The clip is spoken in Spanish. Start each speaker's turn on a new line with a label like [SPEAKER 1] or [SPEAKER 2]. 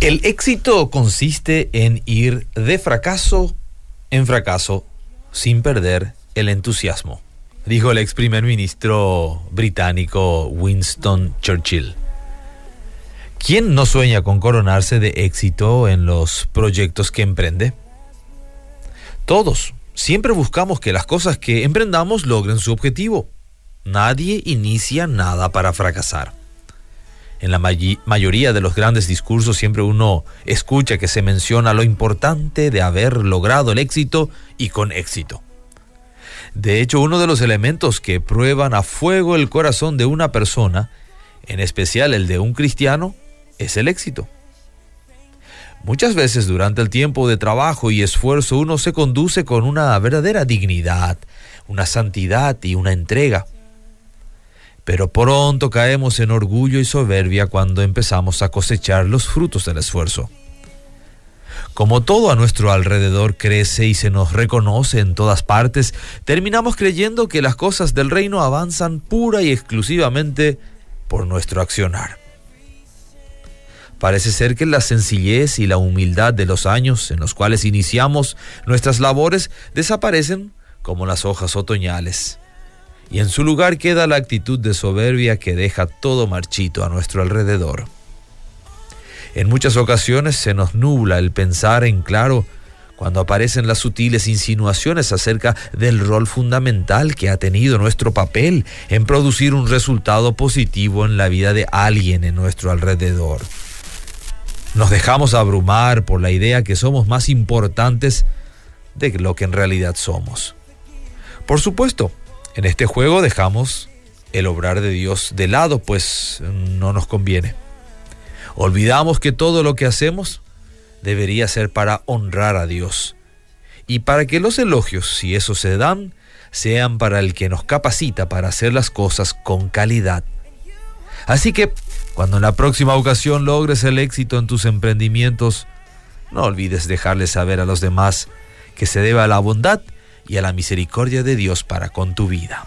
[SPEAKER 1] El éxito consiste en ir de fracaso en fracaso sin perder el entusiasmo, dijo el ex primer ministro británico Winston Churchill. ¿Quién no sueña con coronarse de éxito en los proyectos que emprende? Todos. Siempre buscamos que las cosas que emprendamos logren su objetivo. Nadie inicia nada para fracasar. En la mayoría de los grandes discursos siempre uno escucha que se menciona lo importante de haber logrado el éxito y con éxito. De hecho, uno de los elementos que prueban a fuego el corazón de una persona, en especial el de un cristiano, es el éxito. Muchas veces durante el tiempo de trabajo y esfuerzo uno se conduce con una verdadera dignidad, una santidad y una entrega. Pero pronto caemos en orgullo y soberbia cuando empezamos a cosechar los frutos del esfuerzo. Como todo a nuestro alrededor crece y se nos reconoce en todas partes, terminamos creyendo que las cosas del reino avanzan pura y exclusivamente por nuestro accionar. Parece ser que la sencillez y la humildad de los años en los cuales iniciamos nuestras labores desaparecen como las hojas otoñales. Y en su lugar queda la actitud de soberbia que deja todo marchito a nuestro alrededor. En muchas ocasiones se nos nubla el pensar en claro cuando aparecen las sutiles insinuaciones acerca del rol fundamental que ha tenido nuestro papel en producir un resultado positivo en la vida de alguien en nuestro alrededor. Nos dejamos abrumar por la idea que somos más importantes de lo que en realidad somos. Por supuesto, en este juego dejamos el obrar de Dios de lado, pues no nos conviene. Olvidamos que todo lo que hacemos debería ser para honrar a Dios y para que los elogios, si eso se dan, sean para el que nos capacita para hacer las cosas con calidad. Así que cuando en la próxima ocasión logres el éxito en tus emprendimientos, no olvides dejarles saber a los demás que se debe a la bondad y a la misericordia de Dios para con tu vida.